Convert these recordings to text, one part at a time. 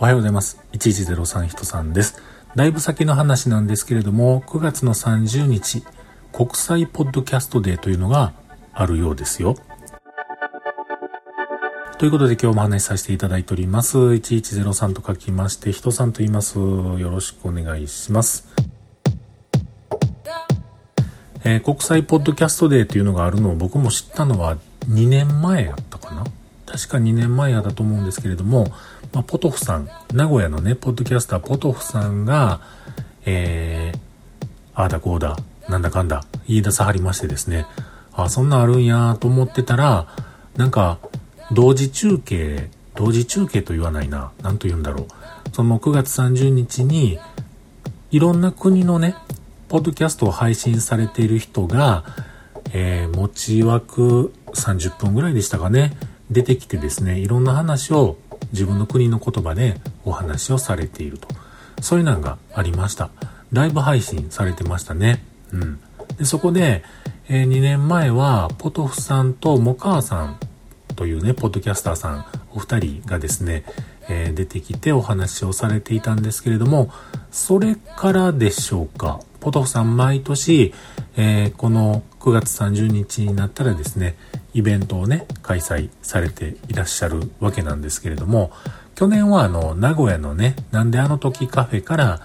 おはようございます。1103人さんです。だいぶ先の話なんですけれども、9月の30日、国際ポッドキャストデーというのがあるようですよ。ということで今日も話しさせていただいております。1103と書きまして、人さんと言います。よろしくお願いします。えー、国際ポッドキャストデーというのがあるのを僕も知ったのは2年前やったかな確か2年前やだと思うんですけれども、まあ、ポトフさん、名古屋のね、ポッドキャスターポトフさんが、えー、ああだこうだ、なんだかんだ、言い出さはりましてですね、あ、そんなんあるんやと思ってたら、なんか、同時中継、同時中継と言わないな、なんと言うんだろう。その9月30日に、いろんな国のね、ポッドキャストを配信されている人が、えー、持ち枠30分ぐらいでしたかね、出てきてですね、いろんな話を自分の国の言葉でお話をされていると。そういうのがありました。ライブ配信されてましたね。うん。で、そこで、えー、2年前は、ポトフさんとモカーさんというね、ポッドキャスターさん、お二人がですね、えー、出てきてお話をされていたんですけれども、それからでしょうか。ポトフさん毎年、えー、この9月30日になったらですね、イベントをね、開催されていらっしゃるわけなんですけれども、去年はあの、名古屋のね、なんであの時カフェから、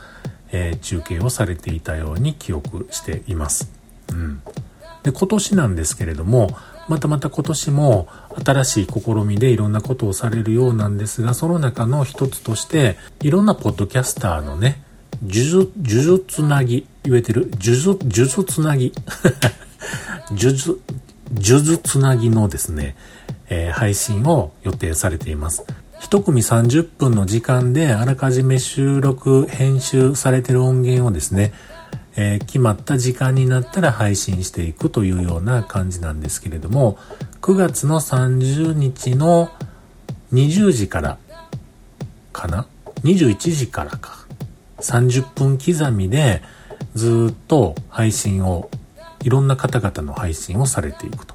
えー、中継をされていたように記憶しています。うん。で、今年なんですけれども、またまた今年も新しい試みでいろんなことをされるようなんですが、その中の一つとして、いろんなポッドキャスターのね、呪術、呪術つなぎ、言えてる？呪術、呪術つなぎ。呪術、呪術つなぎのですね、えー、配信を予定されています。一組30分の時間であらかじめ収録、編集されてる音源をですね、えー、決まった時間になったら配信していくというような感じなんですけれども、9月の30日の20時からかな ?21 時からか。30分刻みでずっと配信を、いろんな方々の配信をされていくと。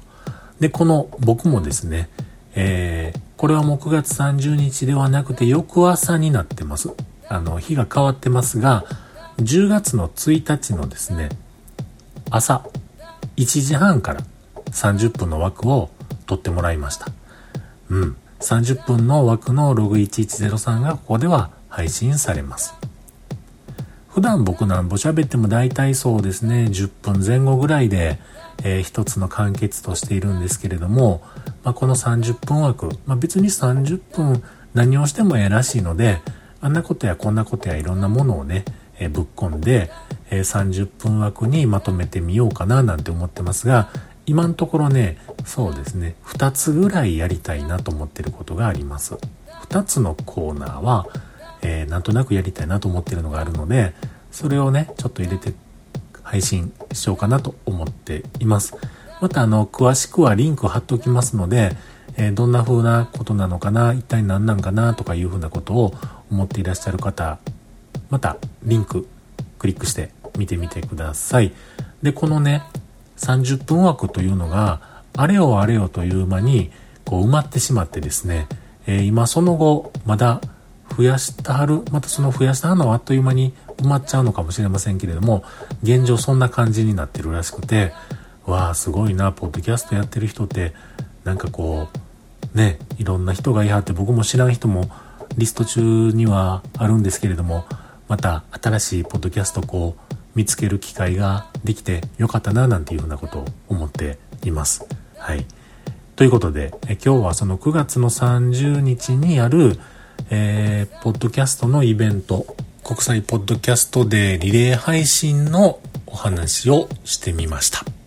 で、この僕もですね、えー、これはもう9月30日ではなくて翌朝になってます。あの、日が変わってますが、10月の1日のですね、朝1時半から30分の枠を取ってもらいました。うん。30分の枠のログ1103がここでは配信されます。普段僕なんぼ喋っても大体そうですね、10分前後ぐらいで、えー、一つの完結としているんですけれども、まあ、この30分枠、まあ、別に30分何をしてもええらしいので、あんなことやこんなことやいろんなものをね、えー、ぶっ込んで、えー、30分枠にまとめてみようかななんて思ってますが、今のところね、そうですね、2つぐらいやりたいなと思ってることがあります。2つのコーナーは、えー、なんとなくやりたいなと思ってるのがあるので、それをね、ちょっと入れて配信しようかなと思っています。またあの、詳しくはリンク貼っておきますので、えー、どんな風なことなのかな、一体何なんかなとかいう風なことを思っていらっしゃる方、またリンククリックして見てみてください。で、このね、30分枠というのが、あれよあれよという間にこう埋まってしまってですね、えー、今その後、まだ増やしたはる、またその増やしたのはあっという間に埋まっちゃうのかもしれませんけれども、現状そんな感じになってるらしくて、わあ、すごいな、ポッドキャストやってる人って、なんかこう、ね、いろんな人がいはって僕も知らん人もリスト中にはあるんですけれども、また新しいポッドキャストこう見つける機会ができてよかったななんていうふうなことを思っています。はい。ということで、え今日はその9月の30日にあるえー、ポッドキャストのイベント、国際ポッドキャストデーリレー配信のお話をしてみました。